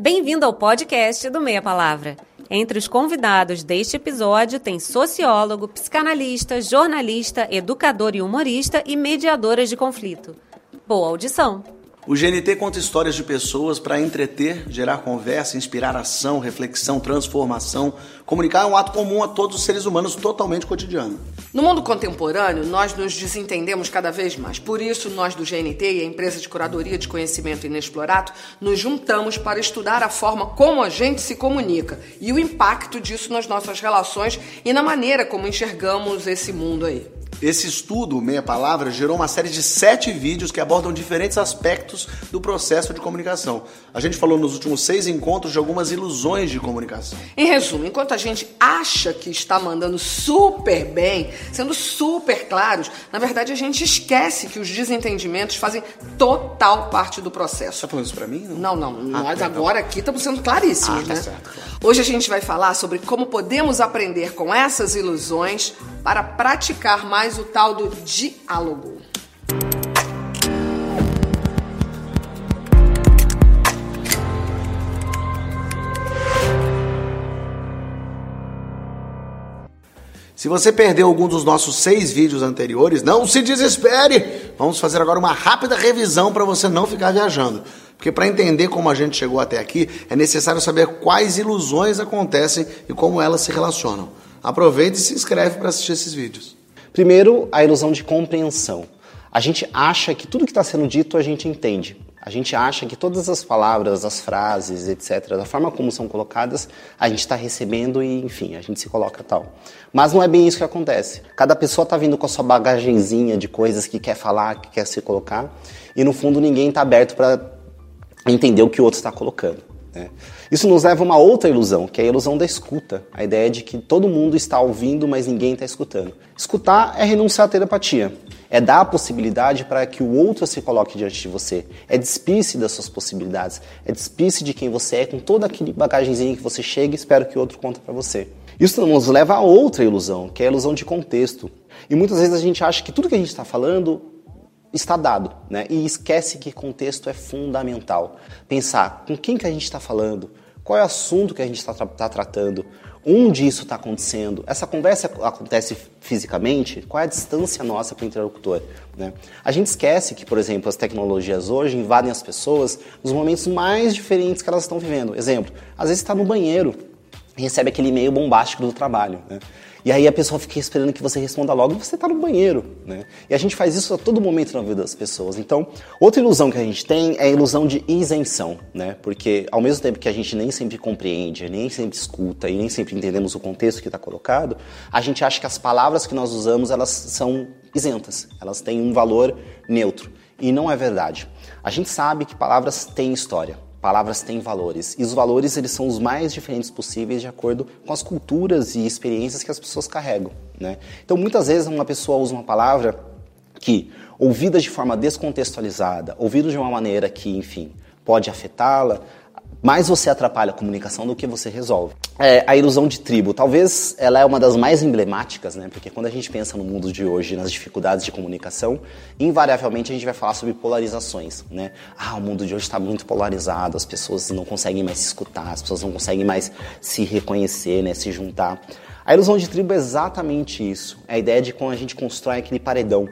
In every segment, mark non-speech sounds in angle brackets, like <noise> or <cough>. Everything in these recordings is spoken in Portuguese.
Bem-vindo ao podcast do Meia Palavra. Entre os convidados deste episódio tem sociólogo, psicanalista, jornalista, educador e humorista e mediadoras de conflito. Boa audição! O GNT conta histórias de pessoas para entreter, gerar conversa, inspirar ação, reflexão, transformação. Comunicar é um ato comum a todos os seres humanos, totalmente cotidiano. No mundo contemporâneo, nós nos desentendemos cada vez mais. Por isso, nós do GNT e a empresa de curadoria de conhecimento inexplorado nos juntamos para estudar a forma como a gente se comunica e o impacto disso nas nossas relações e na maneira como enxergamos esse mundo aí. Esse estudo, Meia Palavra, gerou uma série de sete vídeos que abordam diferentes aspectos do processo de comunicação. A gente falou nos últimos seis encontros de algumas ilusões de comunicação. Em resumo, enquanto a gente acha que está mandando super bem, sendo super claros, na verdade a gente esquece que os desentendimentos fazem total parte do processo. Você tá falando isso pra mim? Não, não. não. Ah, Nós tá, agora aqui estamos sendo claríssimos, ah, tá né? Certo, claro. Hoje a gente vai falar sobre como podemos aprender com essas ilusões para praticar mais o tal do diálogo. Se você perdeu algum dos nossos seis vídeos anteriores, não se desespere! Vamos fazer agora uma rápida revisão para você não ficar viajando. Porque para entender como a gente chegou até aqui, é necessário saber quais ilusões acontecem e como elas se relacionam. Aproveite e se inscreve para assistir esses vídeos. Primeiro, a ilusão de compreensão. A gente acha que tudo que está sendo dito a gente entende. A gente acha que todas as palavras, as frases, etc., da forma como são colocadas, a gente está recebendo e, enfim, a gente se coloca tal. Mas não é bem isso que acontece. Cada pessoa está vindo com a sua bagagenzinha de coisas que quer falar, que quer se colocar, e no fundo ninguém está aberto para entender o que o outro está colocando. Né? Isso nos leva a uma outra ilusão, que é a ilusão da escuta. A ideia de que todo mundo está ouvindo, mas ninguém está escutando. Escutar é renunciar à telepatia. É dar a possibilidade para que o outro se coloque diante de você. É despir-se das suas possibilidades. É despir-se de quem você é, com toda aquele bagagenzinho que você chega e espera que o outro conta para você. Isso nos leva a outra ilusão, que é a ilusão de contexto. E muitas vezes a gente acha que tudo que a gente está falando está dado, né? E esquece que contexto é fundamental. Pensar com quem que a gente está falando, qual é o assunto que a gente está tá tratando, onde isso está acontecendo, essa conversa acontece fisicamente, qual é a distância nossa para o interlocutor. Né? A gente esquece que, por exemplo, as tecnologias hoje invadem as pessoas nos momentos mais diferentes que elas estão vivendo. Exemplo, às vezes está no banheiro recebe aquele e-mail bombástico do trabalho. Né? E aí a pessoa fica esperando que você responda logo e você está no banheiro, né? E a gente faz isso a todo momento na vida das pessoas. Então, outra ilusão que a gente tem é a ilusão de isenção, né? Porque ao mesmo tempo que a gente nem sempre compreende, nem sempre escuta e nem sempre entendemos o contexto que está colocado, a gente acha que as palavras que nós usamos elas são isentas, elas têm um valor neutro. E não é verdade. A gente sabe que palavras têm história. Palavras têm valores e os valores eles são os mais diferentes possíveis de acordo com as culturas e experiências que as pessoas carregam, né? Então muitas vezes uma pessoa usa uma palavra que ouvida de forma descontextualizada, ouvida de uma maneira que, enfim, pode afetá-la, mais você atrapalha a comunicação do que você resolve. É, a ilusão de tribo, talvez ela é uma das mais emblemáticas, né? Porque quando a gente pensa no mundo de hoje, nas dificuldades de comunicação, invariavelmente a gente vai falar sobre polarizações, né? Ah, o mundo de hoje está muito polarizado, as pessoas não conseguem mais se escutar, as pessoas não conseguem mais se reconhecer, né? Se juntar. A ilusão de tribo é exatamente isso. É a ideia de quando a gente constrói aquele paredão,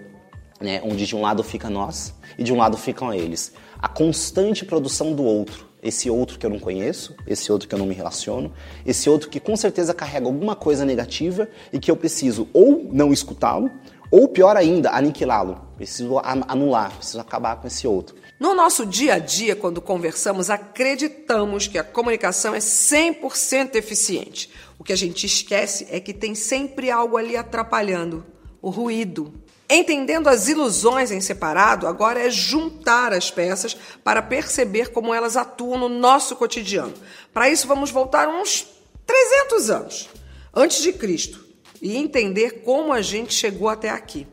né? Onde de um lado fica nós e de um lado ficam eles. A constante produção do outro esse outro que eu não conheço, esse outro que eu não me relaciono, esse outro que com certeza carrega alguma coisa negativa e que eu preciso ou não escutá-lo, ou pior ainda, aniquilá-lo. Preciso anular, preciso acabar com esse outro. No nosso dia a dia, quando conversamos, acreditamos que a comunicação é 100% eficiente. O que a gente esquece é que tem sempre algo ali atrapalhando o ruído, Entendendo as ilusões em separado, agora é juntar as peças para perceber como elas atuam no nosso cotidiano. Para isso, vamos voltar uns 300 anos antes de Cristo e entender como a gente chegou até aqui.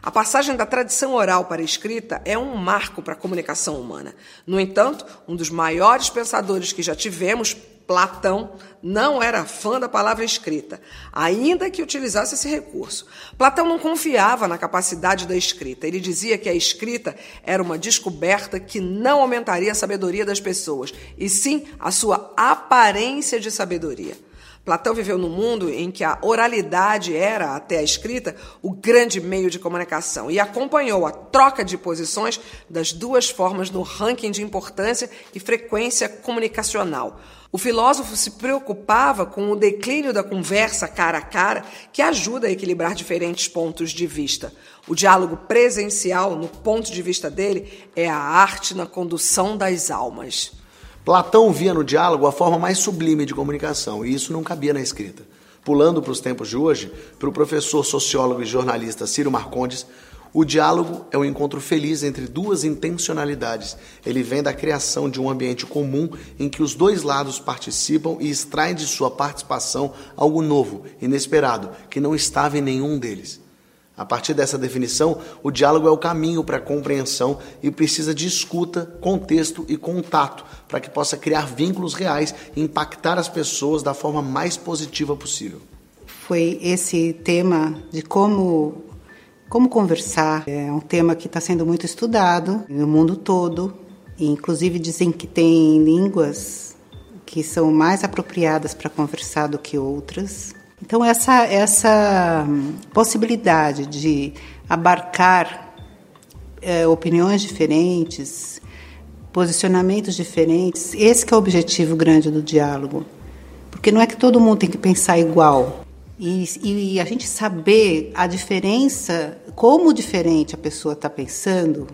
A passagem da tradição oral para a escrita é um marco para a comunicação humana. No entanto, um dos maiores pensadores que já tivemos Platão não era fã da palavra escrita, ainda que utilizasse esse recurso. Platão não confiava na capacidade da escrita. Ele dizia que a escrita era uma descoberta que não aumentaria a sabedoria das pessoas, e sim a sua aparência de sabedoria. Platão viveu num mundo em que a oralidade era, até a escrita, o grande meio de comunicação e acompanhou a troca de posições das duas formas no ranking de importância e frequência comunicacional. O filósofo se preocupava com o declínio da conversa cara a cara, que ajuda a equilibrar diferentes pontos de vista. O diálogo presencial, no ponto de vista dele, é a arte na condução das almas. Platão via no diálogo a forma mais sublime de comunicação, e isso não cabia na escrita. Pulando para os tempos de hoje, para o professor sociólogo e jornalista Ciro Marcondes, o diálogo é um encontro feliz entre duas intencionalidades. Ele vem da criação de um ambiente comum em que os dois lados participam e extraem de sua participação algo novo, inesperado, que não estava em nenhum deles. A partir dessa definição, o diálogo é o caminho para a compreensão e precisa de escuta, contexto e contato para que possa criar vínculos reais e impactar as pessoas da forma mais positiva possível. Foi esse tema de como como conversar. É um tema que está sendo muito estudado no mundo todo. E, inclusive dizem que tem línguas que são mais apropriadas para conversar do que outras. Então, essa, essa possibilidade de abarcar é, opiniões diferentes, posicionamentos diferentes, esse é o objetivo grande do diálogo. Porque não é que todo mundo tem que pensar igual. E, e a gente saber a diferença, como diferente a pessoa está pensando,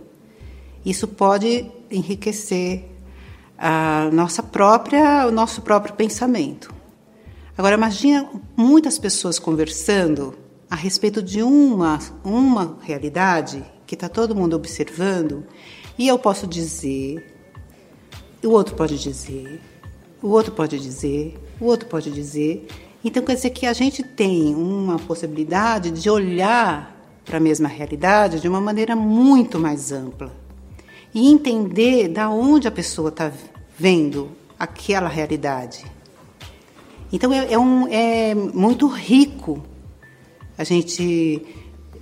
isso pode enriquecer a nossa própria, o nosso próprio pensamento. Agora, imagina muitas pessoas conversando a respeito de uma, uma realidade que está todo mundo observando, e eu posso dizer, o outro pode dizer, o outro pode dizer, o outro pode dizer. Então, quer dizer que a gente tem uma possibilidade de olhar para a mesma realidade de uma maneira muito mais ampla e entender da onde a pessoa está vendo aquela realidade. Então é, é, um, é muito rico a gente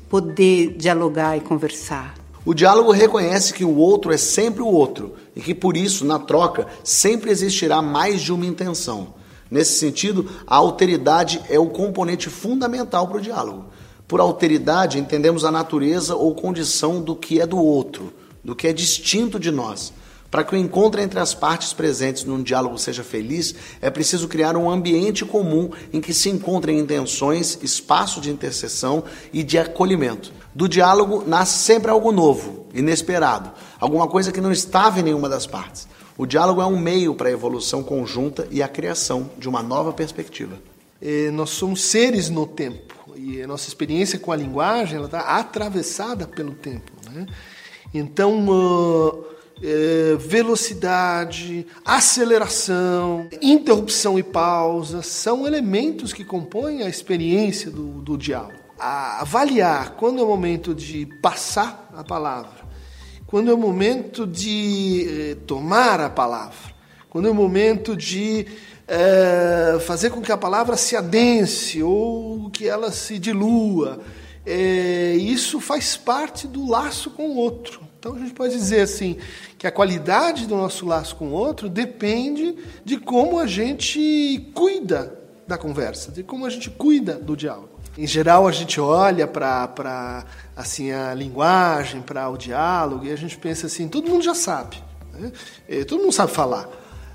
poder dialogar e conversar. O diálogo reconhece que o outro é sempre o outro e que por isso, na troca, sempre existirá mais de uma intenção. Nesse sentido, a alteridade é o componente fundamental para o diálogo. Por alteridade, entendemos a natureza ou condição do que é do outro, do que é distinto de nós. Para que o encontro entre as partes presentes num diálogo seja feliz, é preciso criar um ambiente comum em que se encontrem intenções, espaço de interseção e de acolhimento. Do diálogo nasce sempre algo novo, inesperado, alguma coisa que não estava em nenhuma das partes. O diálogo é um meio para a evolução conjunta e a criação de uma nova perspectiva. É, nós somos seres no tempo e a nossa experiência com a linguagem está atravessada pelo tempo. Né? Então, uh, é, velocidade, aceleração, interrupção e pausa são elementos que compõem a experiência do, do diálogo. A avaliar quando é o momento de passar a palavra, quando é o momento de eh, tomar a palavra, quando é o momento de eh, fazer com que a palavra se adense ou que ela se dilua. Eh, isso faz parte do laço com o outro. Então a gente pode dizer assim que a qualidade do nosso laço com o outro depende de como a gente cuida da conversa, de como a gente cuida do diálogo. Em geral, a gente olha para assim a linguagem, para o diálogo e a gente pensa assim, todo mundo já sabe, né? É, todo mundo sabe falar.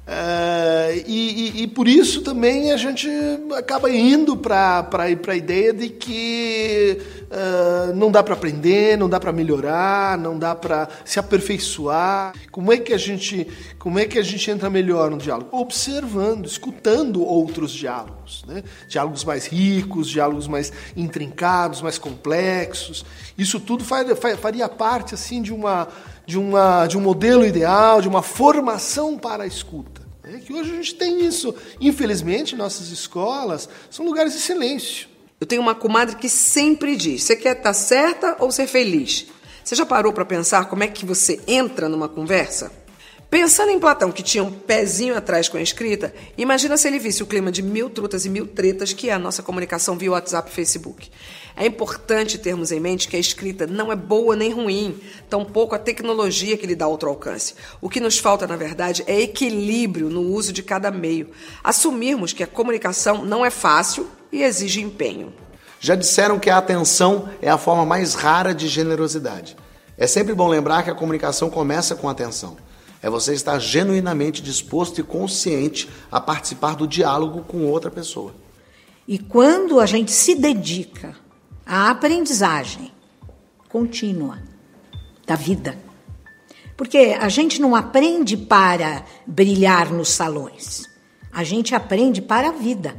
Uh, e, e, e, por isso também a gente acaba indo para a ideia de que uh, não dá para aprender, não dá para melhorar, não dá para se aperfeiçoar. Como é que a gente como é que a gente entra melhor no diálogo? Observando, escutando outros diálogos, né? diálogos mais ricos, diálogos mais intrincados, mais complexos. Isso tudo faria, faria parte assim de uma de, uma, de um modelo ideal, de uma formação para a escuta. É que hoje a gente tem isso. Infelizmente, nossas escolas são lugares de silêncio. Eu tenho uma comadre que sempre diz: você quer estar certa ou ser feliz? Você já parou para pensar como é que você entra numa conversa? Pensando em Platão, que tinha um pezinho atrás com a escrita, imagina se ele visse o clima de mil trutas e mil tretas que é a nossa comunicação via WhatsApp e Facebook. É importante termos em mente que a escrita não é boa nem ruim, tampouco a tecnologia que lhe dá outro alcance. O que nos falta, na verdade, é equilíbrio no uso de cada meio. Assumirmos que a comunicação não é fácil e exige empenho. Já disseram que a atenção é a forma mais rara de generosidade. É sempre bom lembrar que a comunicação começa com atenção. É você estar genuinamente disposto e consciente a participar do diálogo com outra pessoa. E quando a gente se dedica à aprendizagem contínua da vida, porque a gente não aprende para brilhar nos salões, a gente aprende para a vida,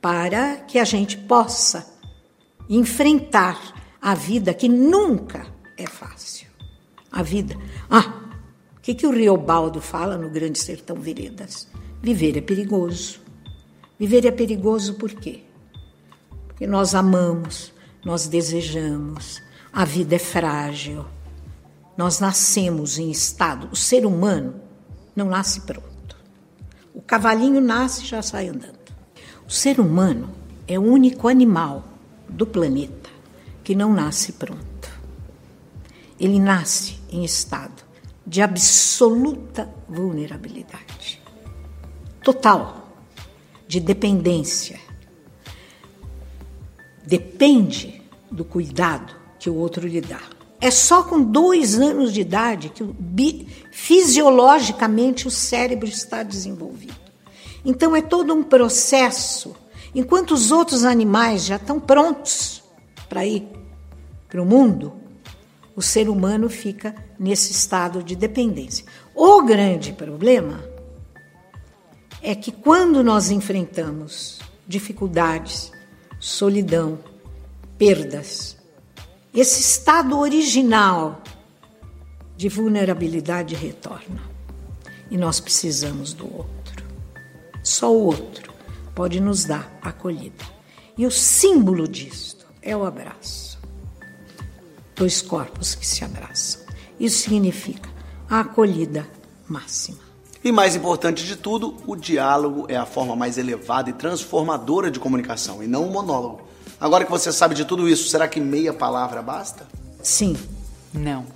para que a gente possa enfrentar a vida que nunca é fácil. A vida. Ah, o que, que o Riobaldo fala no Grande Sertão Veredas? Viver é perigoso. Viver é perigoso por quê? Porque nós amamos, nós desejamos, a vida é frágil. Nós nascemos em estado. O ser humano não nasce pronto. O cavalinho nasce e já sai andando. O ser humano é o único animal do planeta que não nasce pronto. Ele nasce em estado de absoluta vulnerabilidade, total, de dependência. Depende do cuidado que o outro lhe dá. É só com dois anos de idade que fisiologicamente o cérebro está desenvolvido. Então é todo um processo. Enquanto os outros animais já estão prontos para ir para o mundo, o ser humano fica nesse estado de dependência. O grande problema é que quando nós enfrentamos dificuldades, solidão, perdas, esse estado original de vulnerabilidade retorna. E nós precisamos do outro. Só o outro pode nos dar acolhida. E o símbolo disto é o abraço dois corpos que se abraçam. Isso significa a acolhida máxima. E mais importante de tudo, o diálogo é a forma mais elevada e transformadora de comunicação, e não o monólogo. Agora que você sabe de tudo isso, será que meia palavra basta? Sim. Não.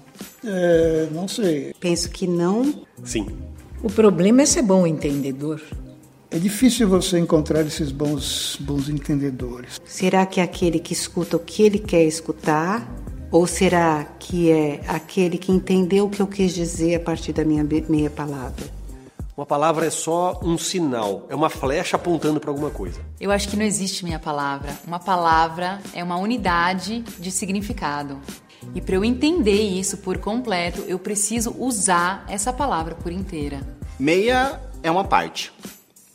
É, não sei. Penso que não. Sim. O problema é ser bom entendedor. É difícil você encontrar esses bons, bons entendedores. Será que é aquele que escuta o que ele quer escutar ou será que é aquele que entendeu o que eu quis dizer a partir da minha meia palavra? Uma palavra é só um sinal, é uma flecha apontando para alguma coisa. Eu acho que não existe minha palavra. Uma palavra é uma unidade de significado. E para eu entender isso por completo, eu preciso usar essa palavra por inteira. Meia é uma parte.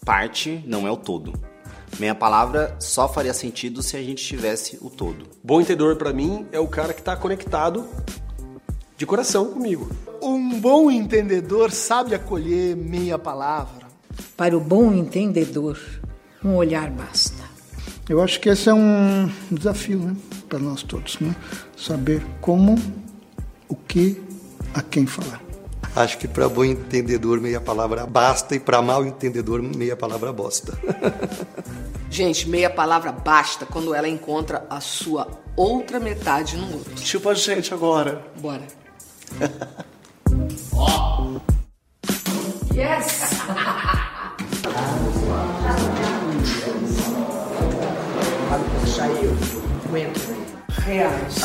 Parte não é o todo. Meia palavra só faria sentido se a gente tivesse o todo. Bom entendedor para mim é o cara que está conectado de coração comigo. Um bom entendedor sabe acolher meia palavra. Para o bom entendedor, um olhar basta. Eu acho que esse é um desafio né, para nós todos, né? saber como, o que, a quem falar. Acho que para bom entendedor meia palavra basta e para mal entendedor meia palavra bosta. <laughs> Gente, meia palavra basta quando ela encontra a sua outra metade no outro. Tipo a gente agora. Bora. <laughs> Ó. yes! Saiu. Reais.